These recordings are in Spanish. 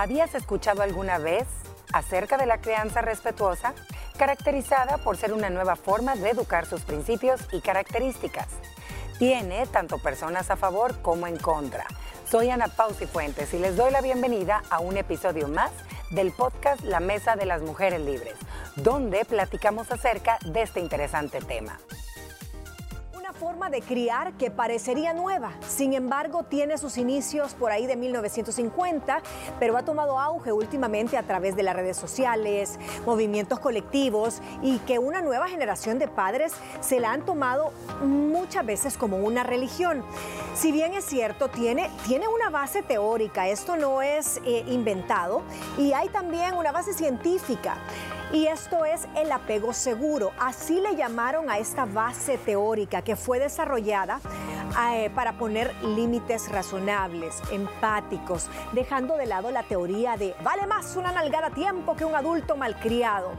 ¿Habías escuchado alguna vez acerca de la crianza respetuosa, caracterizada por ser una nueva forma de educar sus principios y características? Tiene tanto personas a favor como en contra. Soy Ana Pausi Fuentes y les doy la bienvenida a un episodio más del podcast La Mesa de las Mujeres Libres, donde platicamos acerca de este interesante tema forma de criar que parecería nueva. Sin embargo, tiene sus inicios por ahí de 1950, pero ha tomado auge últimamente a través de las redes sociales, movimientos colectivos y que una nueva generación de padres se la han tomado muchas veces como una religión. Si bien es cierto, tiene, tiene una base teórica, esto no es eh, inventado, y hay también una base científica. Y esto es el apego seguro. Así le llamaron a esta base teórica que fue desarrollada eh, para poner límites razonables, empáticos, dejando de lado la teoría de vale más una nalgada a tiempo que un adulto malcriado.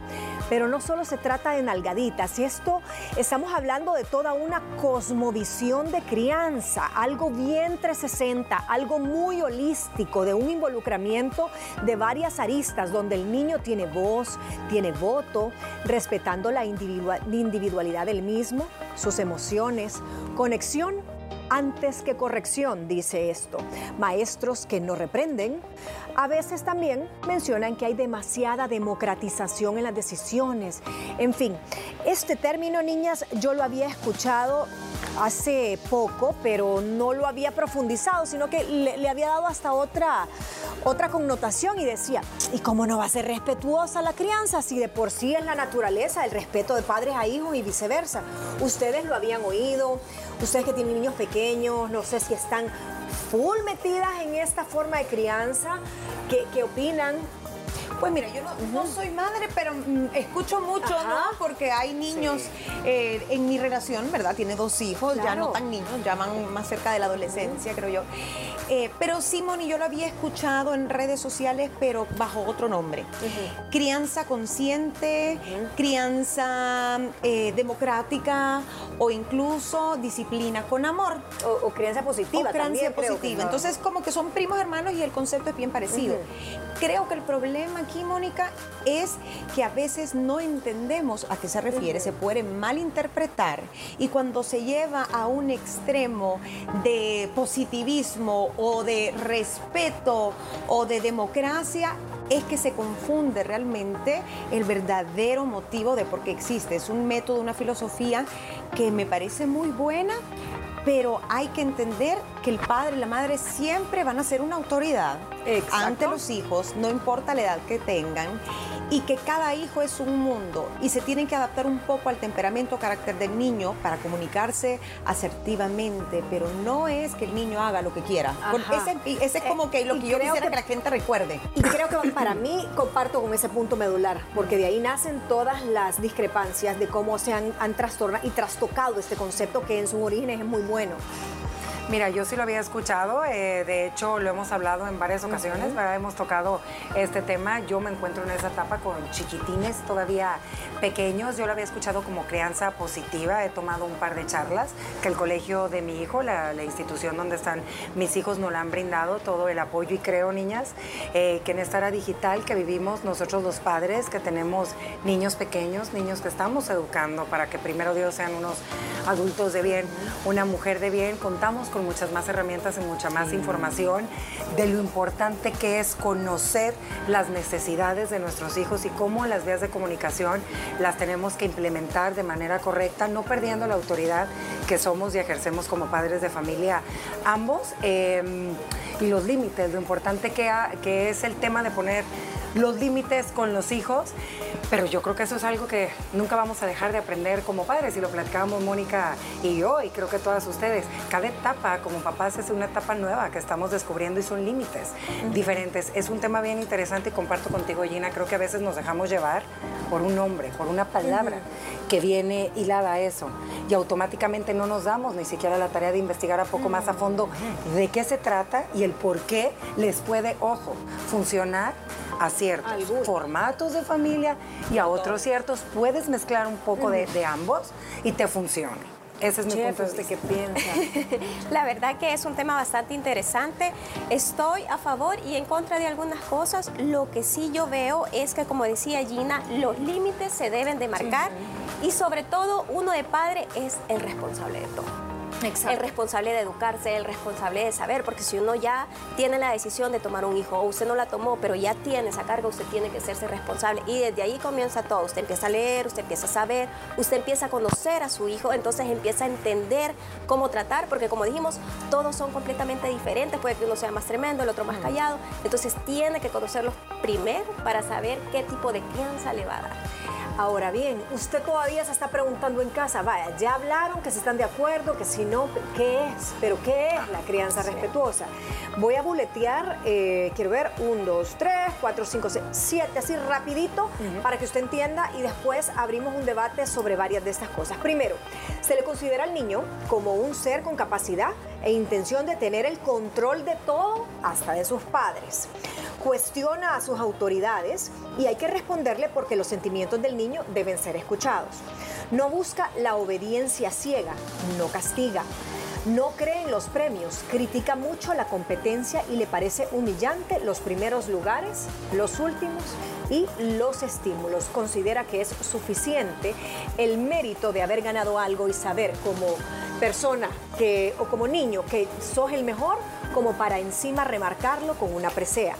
Pero no solo se trata de nalgaditas, y esto estamos hablando de toda una cosmovisión de crianza, algo bien 360, algo muy holístico, de un involucramiento de varias aristas, donde el niño tiene voz, tiene voto, respetando la individualidad del mismo, sus emociones, conexión antes que corrección, dice esto. Maestros que no reprenden. A veces también mencionan que hay demasiada democratización en las decisiones. En fin, este término, niñas, yo lo había escuchado hace poco, pero no lo había profundizado, sino que le, había dado hasta otra, otra connotación y decía, ¿y cómo no va a ser respetuosa la crianza si de por sí es la naturaleza, el respeto de padres a hijos y viceversa? Ustedes lo habían oído, ustedes que tienen niños pequeños, no sé si están full metidas en esta forma de crianza, ¿qué, qué opinan? Pues mira, yo no, soy madre, pero mm, escucho mucho, ¿no? Porque hay niños eh, en mi relación, ¿verdad? Tiene dos hijos, ya no tan niños, ya van más cerca de la adolescencia, creo yo. Eh, pero Simón y yo lo había escuchado en redes sociales, pero bajo otro nombre. Crianza consciente, crianza eh, democrática o incluso disciplina con amor. O, crianza positiva. O crianza positiva. Entonces, como que son primos hermanos y el concepto es bien parecido. Creo que el problema aquí, Mónica, es que a veces no entendemos a qué se refiere, se puede malinterpretar y cuando se lleva a un extremo de positivismo o de respeto o de democracia, es que se confunde realmente el verdadero motivo de por qué existe. Es un método, una filosofía que me parece muy buena, pero hay que entender que el padre y la madre siempre van a ser una autoridad ante los hijos, no importa la edad que tengan, y que cada hijo es un mundo y se tienen que adaptar un poco al temperamento o carácter del niño para comunicarse asertivamente, pero no es que el niño haga lo que quiera. Ese, es como que lo que yo quisiera que, que la gente recuerde. Y creo que para mí comparto con ese punto medular, porque de ahí nacen todas las discrepancias de cómo se han, han trastornado y trastocado este concepto que en sus orígenes es muy bueno bueno. Mira, yo sí lo había escuchado, eh, de hecho lo hemos hablado en varias ocasiones, hemos tocado este tema, yo me encuentro en esa etapa con chiquitines todavía pequeños, yo lo había escuchado como crianza positiva, he tomado un par de charlas que el colegio de mi hijo, la, institución donde están mis hijos, nos la han brindado todo el apoyo. Y creo, niñas, eh, que en esta era digital que vivimos nosotros los padres, que tenemos niños pequeños, niños que estamos educando para que primero Dios sean unos adultos de bien, una mujer de bien, contamos con muchas más herramientas y mucha más información de lo importante que es conocer las necesidades de nuestros hijos y cómo las vías de comunicación las tenemos que implementar de manera correcta, no perdiendo la autoridad que somos y ejercemos como padres de familia ambos. Em, y los límites, lo importante que, que es el tema de poner los límites con los hijos, pero yo creo que eso es algo que nunca vamos a dejar de aprender como padres y lo platicábamos Mónica y yo y creo que todas ustedes. Cada etapa como papás es una etapa nueva que estamos descubriendo y son límites diferentes. Es un tema bien interesante y comparto contigo Gina, creo que a veces nos dejamos llevar por un nombre, por una palabra que viene hilada a eso y automáticamente no nos damos ni siquiera la tarea de investigar a poco más a fondo de qué se trata y el por qué les puede, ojo, funcionar a ciertos formatos de familia y a otros ciertos. Puedes mezclar un poco de, ambos y te funciona. Ese es mi Chef, punto de ¿usted vista. qué piensa? La verdad que es un tema bastante interesante. Estoy a favor y en contra de algunas cosas. Lo que sí yo veo es que, como decía Gina, los límites se deben de marcar y sobre todo uno de padre es el responsable de todo. El responsable de educarse, el responsable de saber, porque si uno ya tiene la decisión de tomar un hijo o usted no la tomó, pero ya tiene esa carga, usted tiene que hacerse responsable. Y desde ahí comienza todo. Usted empieza a leer, usted empieza a saber, usted empieza a conocer a su hijo, entonces empieza a entender cómo tratar, porque como dijimos, todos son completamente diferentes. Puede que uno sea más tremendo, el otro más callado. Entonces tiene que conocerlos primero para saber qué tipo de crianza le va a dar. Ahora bien, usted todavía se está preguntando en casa, vaya, ya hablaron que si están de acuerdo, que si no, ¿qué es? ¿Pero qué es la crianza respetuosa? Voy a buletear, eh, quiero ver, un, dos, tres, cuatro, cinco, seis, siete, así rapidito, para que usted entienda y después abrimos un debate sobre varias de estas cosas. Primero, se le considera al niño como un ser con capacidad e intención de tener el control de todo, hasta de sus padres. Cuestiona a sus autoridades y hay que responderle porque los sentimientos del niño deben ser escuchados. No busca la obediencia ciega, no castiga. No cree en los premios, critica mucho la competencia y le parece humillante los primeros lugares, los últimos y los estímulos. Considera que es suficiente el mérito de haber ganado algo y saber como persona que, o como niño que sos el mejor como para encima remarcarlo con una presea.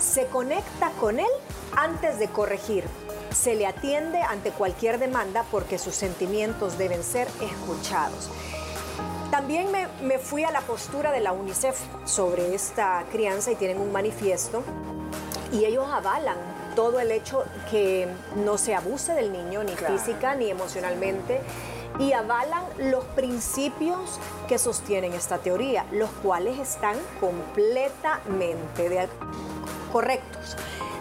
Se conecta con él antes de corregir. Se le atiende ante cualquier demanda porque sus sentimientos deben ser escuchados. También me, me fui a la postura de la UNICEF sobre esta crianza y tienen un manifiesto y ellos avalan todo el hecho que no se abuse del niño ni física ni emocionalmente y avalan los principios que sostienen esta teoría, los cuales están completamente de- correctos.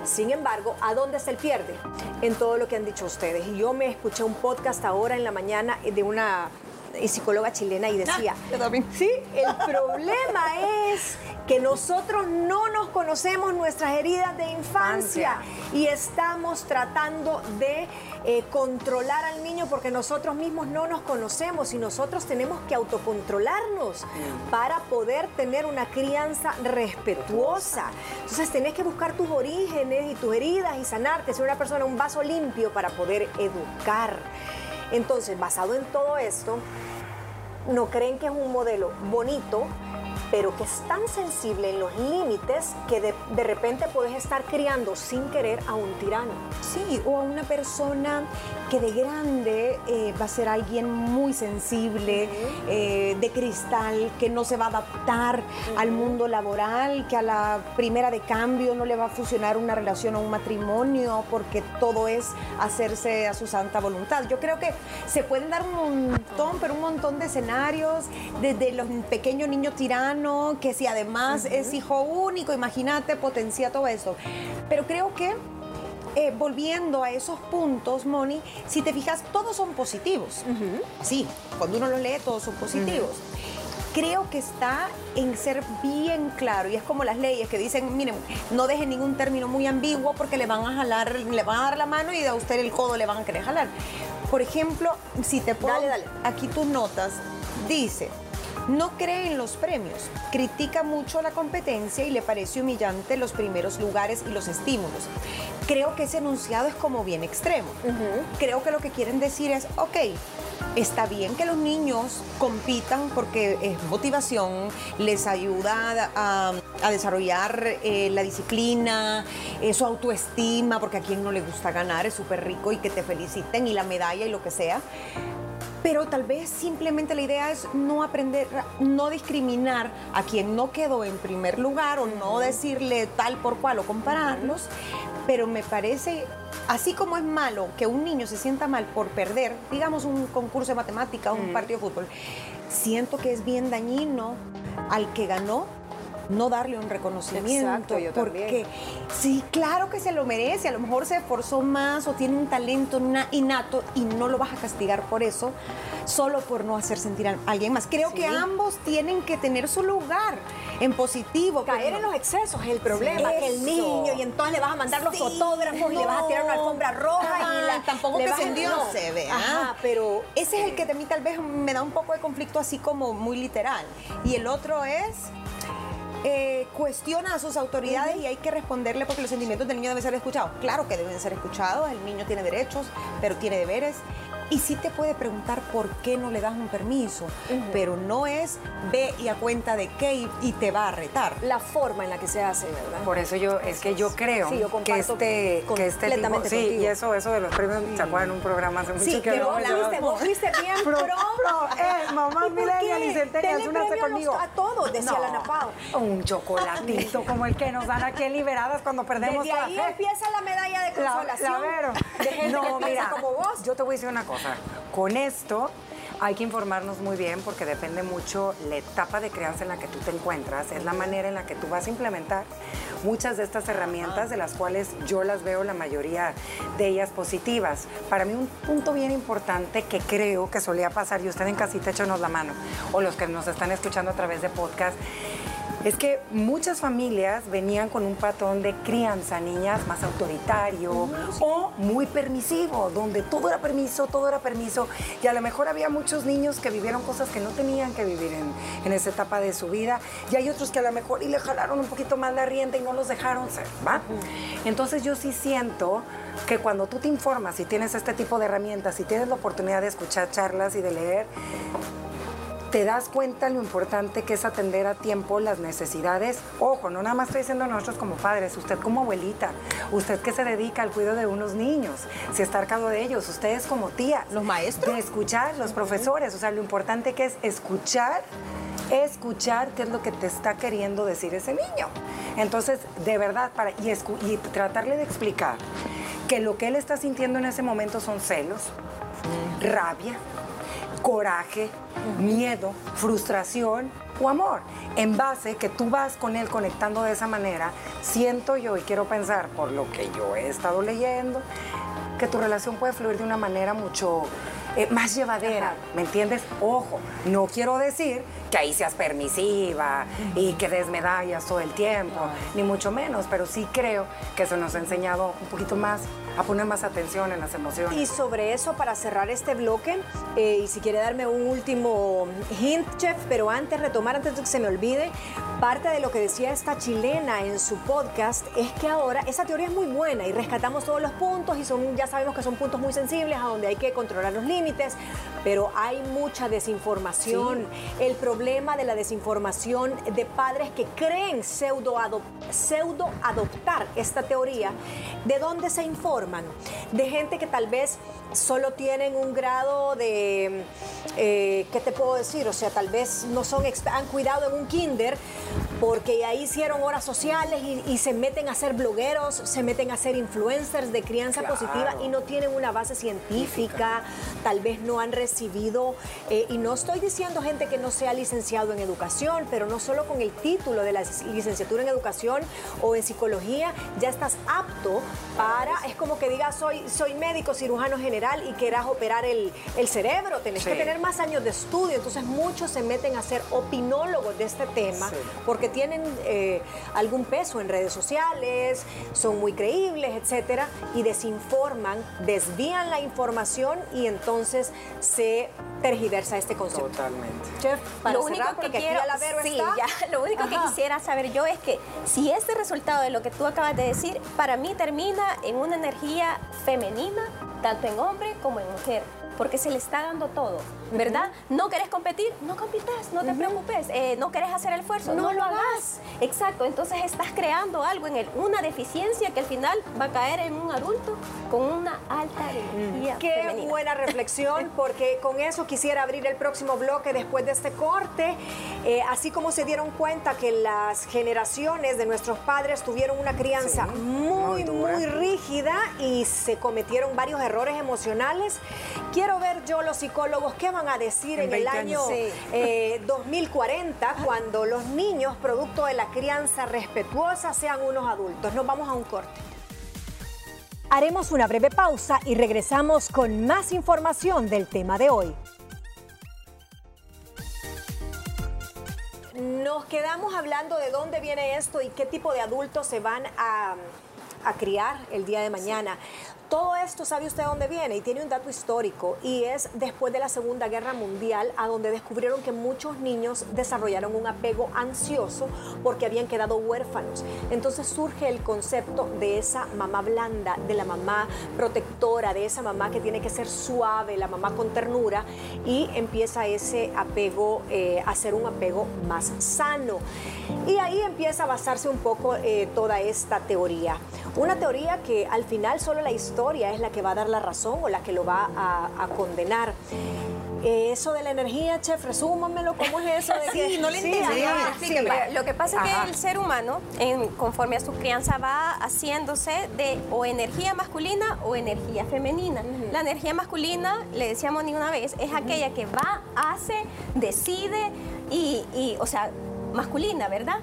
Sin embargo, ¿a dónde se pierde? En todo lo que han dicho ustedes. Y yo me escuché un podcast ahora en la mañana de una eh, psicóloga chilena y decía, yo también. sí, el problema es que nosotros no nos conocemos nuestras heridas de infancia y estamos tratando de eh, controlar al niño porque nosotros mismos no nos conocemos y nosotros tenemos que autocontrolarnos para poder tener una crianza respetuosa. Entonces tenés que buscar tus orígenes y tus heridas y sanarte, ser una persona, un vaso limpio para poder educar. Entonces, basado en todo esto, no creen que es un modelo bonito, pero que es tan sensible en los límites que de, de repente puedes estar criando sin querer a un tirano. Sí, o a una persona que de grande eh, va a ser alguien muy sensible, eh, de cristal, que no se va a adaptar al mundo laboral, que a la primera de cambio no le va a funcionar una relación o un matrimonio, porque todo es hacerse a su santa voluntad. Yo creo que se pueden dar un montón, pero un montón de escenarios, desde los pequeños niños tiranos, que si además es hijo único, imagínate, potencia todo eso. Pero creo que eh, volviendo a esos puntos, Moni, si te fijas, todos son positivos. Sí, cuando uno los lee, todos son positivos. Creo que está en ser bien claro, y es como las leyes que dicen, miren, no dejen ningún término muy ambiguo porque le van a jalar, le van a dar la mano y a usted el codo le van a querer jalar. Por ejemplo, si te puedo, Dale, dale. aquí tus notas, dice, no cree en los premios, critica mucho la competencia y le parece humillante los primeros lugares y los estímulos. Creo que ese enunciado es como bien extremo. Creo que lo que quieren decir es, ok, está bien que los niños compitan porque es motivación, les ayuda a, a desarrollar eh, la disciplina, eh, su autoestima, porque a quien no le gusta ganar, es súper rico y que te feliciten y la medalla y lo que sea. Pero tal vez simplemente la idea es no aprender, no discriminar a quien no quedó en primer lugar o no decirle tal por cual o compararlos. Pero me parece, así como es malo que un niño se sienta mal por perder, digamos un concurso de matemática, un partido de fútbol, siento que es bien dañino al que ganó no darle un reconocimiento. Exacto, yo porque sí, claro que se lo merece, a lo mejor se esforzó más o tiene un talento innato y no lo vas a castigar por eso, solo por no hacer sentir a alguien más. Creo que ambos tienen que tener su lugar en positivo. Caer en los excesos es el problema, que el niño y entonces le vas a mandar los fotógrafos y le vas a tirar una alfombra roja y la, tampoco le que se no. se ve. Ajá, pero Ese es el que a mí tal vez me da un poco de conflicto así como muy literal. Y el otro es... eh, cuestiona a sus autoridades y hay que responderle porque los sentimientos del niño deben ser escuchados. Claro que deben ser escuchados, el niño tiene derechos, pero tiene deberes. Y sí te puede preguntar por qué no le das un permiso, pero no es ve y a cuenta de qué y, y te va a retar. la forma en la que se hace, ¿verdad? Por eso yo, es que yo creo Sí, yo que este, que este tipo, sí, contigo. y eso, eso de los premios, ¿se acuerdan un programa hace mucho Sí, que hablamos los- Vos fuiste bien Pro, pro. pro, eh, mamá ¿Y por millennial qué? y únanse a conmigo. A todos, decía la Napao. Un chocolatito como el que nos dan aquí en Liberadas cuando perdemos Desde toda ahí fe. empieza la medalla de La- consolación. la Vero. De gente no, que mira, como vos. yo te voy a decir una cosa. Con esto hay que informarnos muy bien porque depende mucho la etapa de crianza en la que tú te encuentras, es la manera en la que tú vas a implementar muchas de estas herramientas de las cuales yo las veo la mayoría de ellas positivas. Para mí un punto bien importante que creo que solía pasar, y usted en casita échenos la mano, o los que nos están escuchando a través de podcast, es que muchas familias venían con un patrón de crianza, niñas más autoritario o muy permisivo, donde todo era permiso, todo era permiso. Y a lo mejor había muchos niños que vivieron cosas que no tenían que vivir en, en esa etapa de su vida. Y hay otros que a lo mejor y le jalaron un poquito más la rienda y no los dejaron ser, ¿va? Entonces yo sí siento que cuando tú te informas y tienes este tipo de herramientas y tienes la oportunidad de escuchar charlas y de leer, te das cuenta lo importante que es atender a tiempo las necesidades. Ojo, no nada más estoy diciendo nosotros como padres, usted como abuelita, usted que se dedica al cuidado de unos niños, si está a cargo de ellos, ustedes como tías. Los maestros. De escuchar, los profesores, o sea, lo importante que es escuchar, escuchar qué es lo que te está queriendo decir ese niño. Entonces, de verdad, para, y, escu- y tratarle de explicar que lo que él está sintiendo en ese momento son celos, rabia, coraje, miedo, frustración o amor. En base que tú vas con él conectando de esa manera, siento yo y quiero pensar por lo que yo he estado leyendo, que tu relación puede fluir de una manera mucho eh, más llevadera, ¿me entiendes? Ojo, no quiero decir que ahí seas permisiva y que des medallas todo el tiempo, ni mucho menos, pero sí creo que eso nos ha enseñado un poquito más a poner más atención en las emociones. Y sobre eso, para cerrar este bloque, eh, y si quiere darme un último hint, chef, pero antes retomar, antes de que se me olvide, parte de lo que decía esta chilena en su podcast es que ahora esa teoría es muy buena y rescatamos todos los puntos y son, ya sabemos que son puntos muy sensibles a donde hay que controlar los límites, pero hay mucha desinformación. El problema de la desinformación de padres que creen pseudo, pseudo adoptar esta teoría, ¿de dónde se informan? De gente que tal vez solo tienen un grado de, eh, ¿qué te puedo decir? O sea, tal vez no son, han cuidado en un kinder porque ahí hicieron horas sociales y, y se meten a ser blogueros, se meten a ser influencers de crianza Claro. positiva y no tienen una base científica, tal vez no han recibido, eh, y no estoy diciendo gente que no sea licenciado en educación, pero no solo con el título de la licenciatura en educación o en psicología, ya estás apto para, es como que digas, soy, soy médico, cirujano general y quieras operar el, el cerebro, tenés que tener más años de estudio, entonces muchos se meten a ser opinólogos de este tema Sí. porque tienen eh, algún peso en redes sociales, son muy creíbles, etcétera, y desinforman, desvían la información y entonces se tergiversa este concepto. Totalmente. Chef, para lo único cerrar, que quiero, aquí la Vero sí, está. ya, lo único que quisiera saber yo es que si este resultado de lo que tú acabas de decir, para mí termina en una energía femenina, tanto en hombre como en mujer, porque se le está dando todo, ¿verdad? No querés competir, no compitas, no te preocupes, eh, no querés hacer el esfuerzo, no, lo hagas. Exacto, entonces estás creando algo en él, una deficiencia que al final va a caer en un adulto con una alta energía Qué femenina. buena reflexión, porque con eso quisiera abrir el próximo bloque después de este corte. Eh, así como se dieron cuenta que las generaciones de nuestros padres tuvieron una crianza muy, muy rígida y se cometieron varios errores emocionales, quiero ver yo los psicólogos qué van a decir en, En el 20 año años. eh, 2040 cuando los niños, producto de la crianza respetuosa, sean unos adultos. Nos vamos a un corte. Haremos una breve pausa y regresamos con más información del tema de hoy. Nos quedamos hablando de dónde viene esto y qué tipo de adultos se van a, a criar el día de mañana. Todo esto, ¿sabe usted dónde viene? Y tiene un dato histórico y es después de la Segunda Guerra Mundial, a donde descubrieron que muchos niños desarrollaron un apego ansioso porque habían quedado huérfanos. Entonces surge el concepto de esa mamá blanda, de la mamá protectora, de esa mamá que tiene que ser suave, la mamá con ternura, y empieza ese apego eh, a ser un apego más sano. Y ahí empieza a basarse un poco eh, toda esta teoría. Una teoría que al final solo la historia es la que va a dar la razón o la que lo va a, a condenar. Eh, eso de la energía, chef, resúmamelo, ¿cómo es eso? De que, Sí, no le sí. Lo que pasa es que el ser humano, en- conforme a su crianza, va haciéndose de o energía masculina o energía femenina. La energía masculina, le decíamos ni una vez, es aquella que va, hace, decide y, y, o sea, masculina, ¿verdad?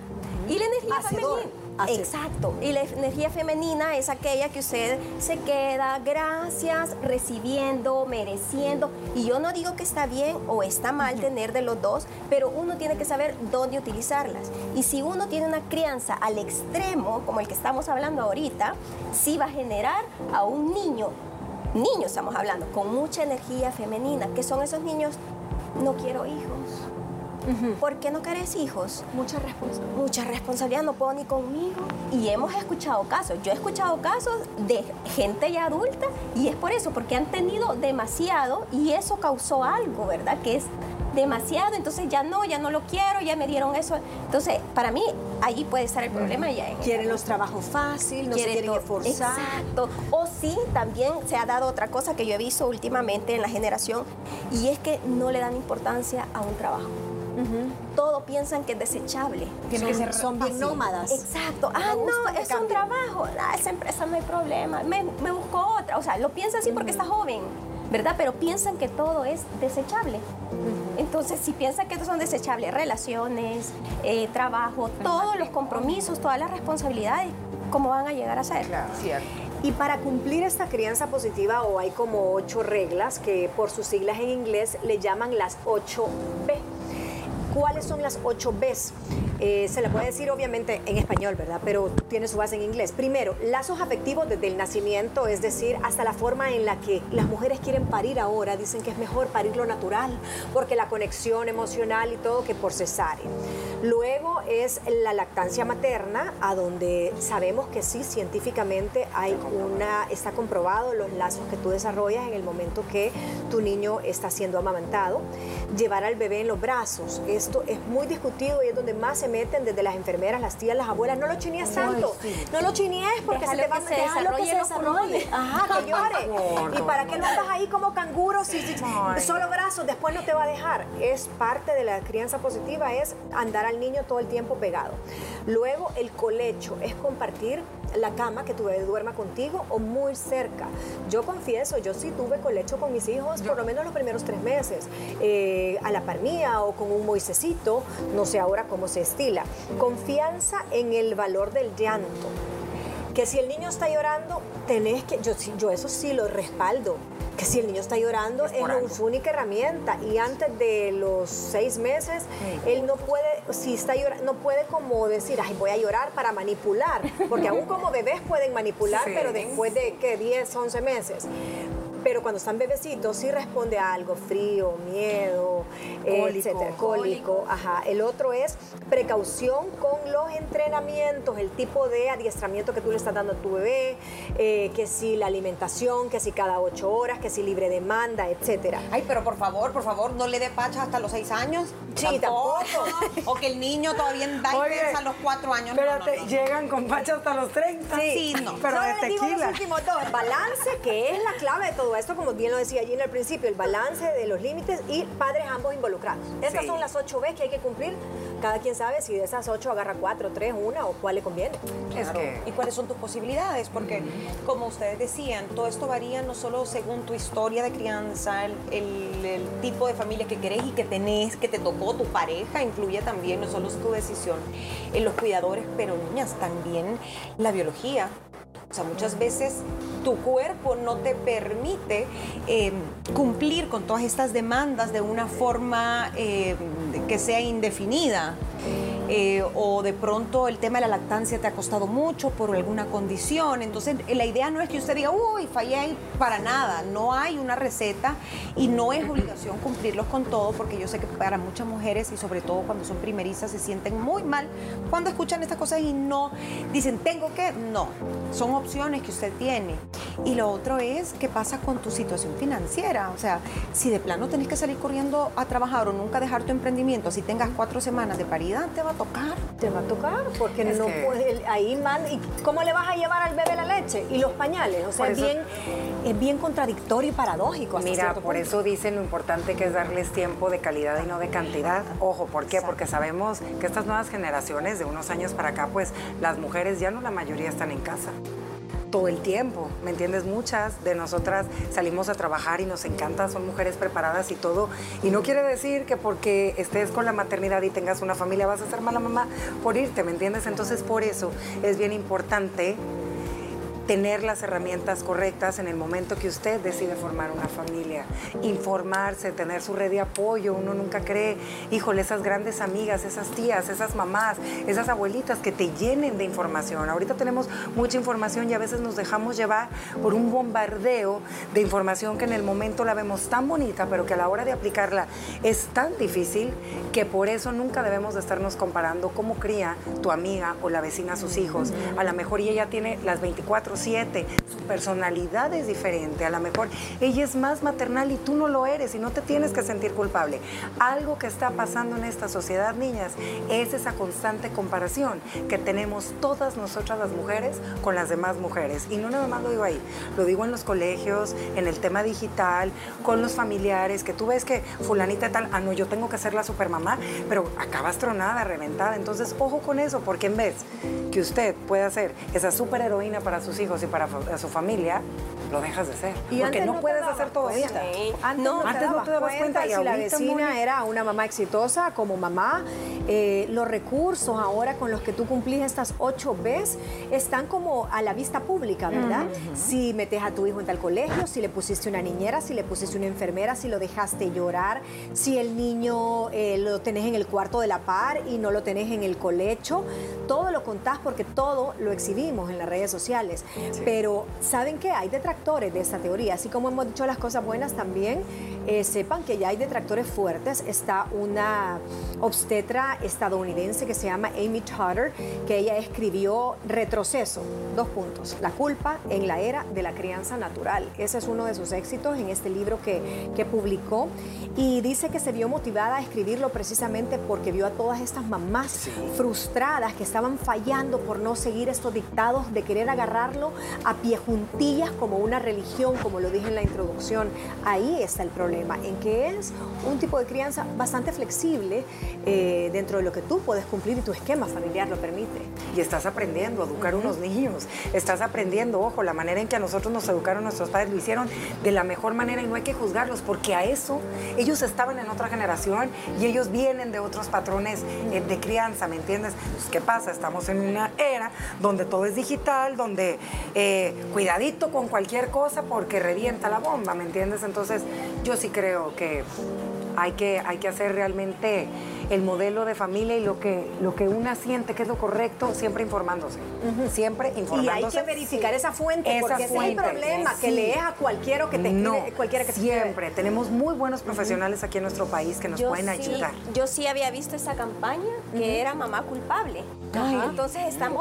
Y la energía Hacedor. femenina. Exacto. Y la energía femenina es aquella que usted se queda, gracias, recibiendo, mereciendo. Y yo no digo que está bien o está mal tener de los dos, pero uno tiene que saber dónde utilizarlas. Y si uno tiene una crianza al extremo, como el que estamos hablando ahorita, sí va a generar a un niño, niño estamos hablando, con mucha energía femenina, que son esos niños, no quiero hijos. ¿Por qué no querés hijos? Mucha responsabilidad. mucha responsabilidad, no puedo ni conmigo. Y hemos escuchado casos, yo he escuchado casos de gente ya adulta y es por eso, porque han tenido demasiado y eso causó algo, ¿verdad? Que es demasiado, entonces ya no, ya no lo quiero, ya me dieron eso. Entonces, para mí, allí puede estar el problema ya. Quieren los trabajos fáciles, no se quiere quieren esforzar. Exacto. O sí, también se ha dado otra cosa que yo he visto últimamente en la generación y es que no le dan importancia a un trabajo. Todo piensan que es desechable. Tiene que ser son bien nómadas. Exacto. Ah, no, es un trabajo. Ah, esa empresa no hay problema. Me, me busco otra. O sea, lo piensa así porque está joven, ¿verdad? Pero piensan que todo es desechable. Entonces, si piensan que son desechables, relaciones, eh, trabajo, todos los compromisos, todas las responsabilidades, ¿cómo van a llegar a ser? Cierto. Y para cumplir esta crianza positiva, o hay como ocho reglas que por sus siglas en inglés le llaman las 8B. ¿Cuáles son las 8 Bs? Eh, se la puede decir obviamente en español, ¿verdad? Pero tiene su base en inglés. Primero, lazos afectivos desde el nacimiento, es decir, hasta la forma en la que las mujeres quieren parir ahora. Dicen que es mejor parir lo natural, porque la conexión emocional y todo que por cesárea. Luego es la lactancia materna, a donde sabemos que sí, científicamente hay una, está comprobado los lazos que tú desarrollas en el momento que tu niño está siendo amamantado. Llevar al bebé en los brazos, esto es muy discutido y es donde más se meten desde las enfermeras, las tías, las abuelas. No lo chinees tanto, no lo chinees porque Déjalo se te va que se desarrolle. Ajá, que llore. Gordo, ¿Y para qué lo andas ahí como canguro si, solo brazos después no te va a dejar? Es parte de la crianza positiva, es andar al niño todo el tiempo pegado. Luego, el colecho es compartir la cama, que tu bebé duerma contigo o muy cerca. Yo confieso, yo sí tuve colecho con mis hijos por lo menos los primeros tres meses, eh, a la par mía o con un moisecito, no sé ahora cómo se estila. Confianza en el valor del llanto que si el niño está llorando, tenés que, yo, yo eso sí lo respaldo, que si el niño está llorando Es su única herramienta y antes de los seis meses, él no puede, si está llorando, no puede como decir, ay, voy a llorar para manipular, porque aún como bebés pueden manipular, Sí. pero después de, que 10, 11 meses. Pero cuando están bebecitos sí responde a algo frío, miedo, Cólico. etcétera, cólico, ajá. El otro es precaución con los entrenamientos, el tipo de adiestramiento que tú le estás dando a tu bebé, eh, que si la alimentación, que si cada ocho horas, que si libre demanda, etcétera. Ay, pero por favor, por favor, no le dé pacha hasta los seis años. Sí, tampoco. O que el niño todavía Oye, a los cuatro años. No, no, no, llegan con pacha hasta los 30. Sí, no. Pero Solo de digo los tequila. últimos dos. Balance, que es la clave de todo todo esto, como bien lo decía Gina al principio, el balance de los límites y padres ambos involucrados. Estas Sí. son las ocho veces que hay que cumplir. Cada quien sabe si de esas ocho agarra cuatro, tres, una o cuál le conviene. Es Claro. que- ¿Y cuáles son tus posibilidades? Porque, como ustedes decían, todo esto varía no solo según tu historia de crianza, el, el- el tipo de familia que querés y que tenés, que te tocó tu pareja, incluye también, no solo es tu decisión, en los cuidadores, pero niñas, también la biología. Muchas veces tu cuerpo no te permite eh, cumplir con todas estas demandas de una forma eh, que sea indefinida. Eh, o de pronto el tema de la lactancia te ha costado mucho por alguna condición. Entonces, eh, la idea no es que usted diga, uy, fallé para nada. No hay una receta y no es obligación cumplirlos con todo, porque yo sé que para muchas mujeres y sobre todo cuando son primerizas se sienten muy mal cuando escuchan estas cosas y no dicen, tengo que. No, son opciones que usted tiene. Y lo otro es qué pasa con tu situación financiera. O sea, si de plano tenés que salir corriendo a trabajar o nunca dejar tu emprendimiento, si tengas cuatro semanas de paridad, te va a tocar. Te va a tocar porque Es no que- puede- ahí manda. ¿Y cómo le vas a llevar al bebé la leche? Y los pañales. O sea, es bien, es bien contradictorio y paradójico. Mira, por punto. eso dicen lo importante que es darles tiempo de calidad y no de cantidad. Ojo, ¿por qué? Porque sabemos que estas nuevas generaciones, de unos años para acá, pues las mujeres ya no la mayoría están en casa. Todo el tiempo, ¿me entiendes? Muchas de nosotras salimos a trabajar y nos encanta, son mujeres preparadas y todo. Y no quiere decir que porque estés con la maternidad y tengas una familia vas a ser mala mamá por irte, ¿me entiendes? Entonces por eso es bien importante tener las herramientas correctas en el momento que usted decide formar una familia, informarse, tener su red de apoyo. Uno nunca cree, híjole, esas grandes amigas, esas tías, esas mamás, esas abuelitas que te llenen de información. Ahorita tenemos mucha información y a veces nos dejamos llevar por un bombardeo de información que en el momento la vemos tan bonita, pero que a la hora de aplicarla es tan difícil que por eso nunca debemos de estarnos comparando cómo cría tu amiga o la vecina a sus hijos. A lo mejor ella tiene las 24/7, su personalidad es diferente, a lo mejor ella es más maternal y tú no lo eres y no te tienes que sentir culpable. Algo que está pasando en esta sociedad, niñas, es esa constante comparación que tenemos todas nosotras las mujeres con las demás mujeres. Y no nada más lo digo ahí, lo digo en los colegios, en el tema digital, con los familiares, que tú ves que fulanita tal, ah, no, yo tengo que ser la supermamá, pero acabas tronada, reventada. Entonces, ojo con eso, porque en vez que usted pueda ser esa superheroína para sus hijos y para su familia, lo dejas de ser. Y porque no, puedes hacer todo eso. Sí. Antes No, no, te antes no dabas te dabas cuenta y si la vecina era una mamá exitosa como mamá. eh, los recursos ahora con los que tú cumplís estas ocho veces están como a la vista pública, ¿verdad? Si metes a tu hijo en tal colegio, si le pusiste una niñera, si le pusiste una enfermera, si lo dejaste llorar, si el niño eh, lo tenés en el cuarto de la par y no lo tenés en el colecho, todo lo contás porque todo lo exhibimos en las redes sociales. Pero ¿saben qué? Hay detractores de esta teoría. Así como hemos dicho las cosas buenas también, eh, sepan que ya hay detractores fuertes. Está una obstetra estadounidense que se llama Amy Totter, que ella escribió Retroceso, dos puntos, la culpa en la era de la crianza natural. Ese es uno de sus éxitos en este libro que, que publicó y dice que se vio motivada a escribirlo precisamente porque vio a todas estas mamás frustradas que estaban fallando por no seguir estos dictados de querer a pie juntillas como una religión, como lo dije en la introducción. Ahí está el problema, en que es un tipo de crianza bastante flexible eh, dentro de lo que tú puedes cumplir y tu esquema familiar lo permite. Y estás aprendiendo a educar unos niños. Estás aprendiendo, ojo, la manera en que a nosotros nos educaron nuestros padres lo hicieron de la mejor manera y no hay que juzgarlos porque a eso ellos estaban en otra generación y ellos vienen de otros patrones eh, de crianza, ¿me entiendes? Pues, ¿Qué pasa? Estamos en una era donde todo es digital, donde eh, cuidadito con cualquier cosa porque revienta la bomba, ¿me entiendes? Entonces yo sí creo que hay que, hay que hacer realmente el modelo de familia y lo que, lo que una siente que es lo correcto, siempre informándose. Siempre Y informándose. hay que verificar esa fuente, Esa porque ese es el fuente, problema, que sí. lees a cualquiera que te no, escribe- cualquiera que te siempre. Tenemos muy buenos profesionales aquí en nuestro país que nos pueden sí, ayudar. yo sí había visto esa campaña que era mamá culpable. Ajá. Entonces están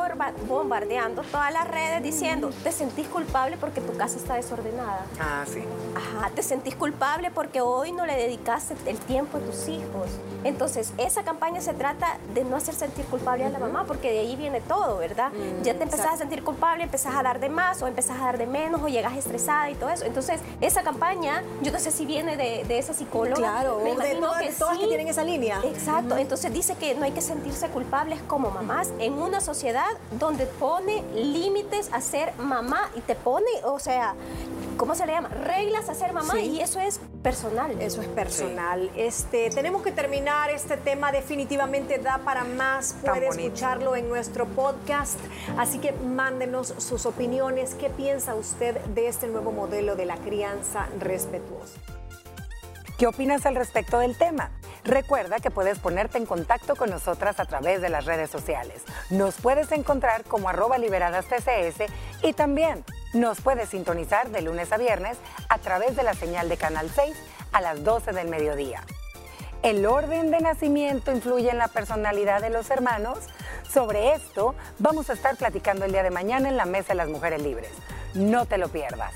bombardeando todas las redes diciendo, te sentís culpable porque tu casa está desordenada. Ah, sí. Ajá, te sentís culpable porque hoy no le dedicaste el tiempo de tus hijos. Entonces, esa campaña se trata de no hacer sentir culpable a la mamá, porque de ahí viene todo, ¿verdad? Mm, ya te empezás a sentir culpable, empezás a dar de más o empezás a dar de menos o llegas estresada y todo eso. Entonces, esa campaña, yo no sé si viene de, de esa psicóloga. Claro, me de todas, que todas que tienen esa línea. Exacto, entonces dice que no hay que sentirse culpables como mamás en una sociedad donde pone límites a ser mamá y te pone, o sea, ¿cómo se le llama? Reglas a ser mamá Sí. y eso es personal. Eso es personal. Este, tenemos que terminar este tema. Definitivamente da para más. Puede escucharlo en nuestro podcast. Así que mándenos sus opiniones. ¿Qué piensa usted de este nuevo modelo de la crianza respetuosa? ¿Qué opinas al respecto del tema? Recuerda que puedes ponerte en contacto con nosotras a través de las redes sociales. Nos puedes encontrar como arroba liberadas TCS y también nos puedes sintonizar de lunes a viernes a través de la señal de Canal 6 a las 12 del mediodía. ¿El orden de nacimiento influye en la personalidad de los hermanos? Sobre esto vamos a estar platicando el día de mañana en la Mesa de las Mujeres Libres. No te lo pierdas.